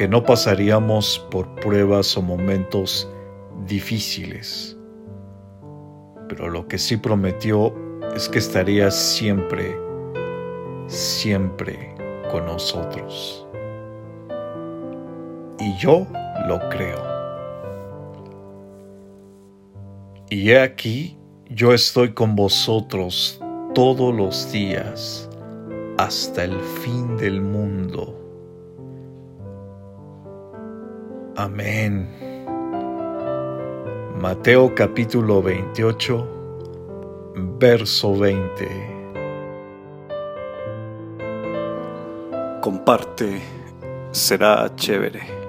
que no pasaríamos por pruebas o momentos difíciles, pero lo que sí prometió es que estaría siempre, siempre con nosotros. Y yo lo creo. Y he aquí, yo estoy con vosotros todos los días hasta el fin del mundo. Amén. Mateo capítulo 28, verso 20. Comparte, será chévere.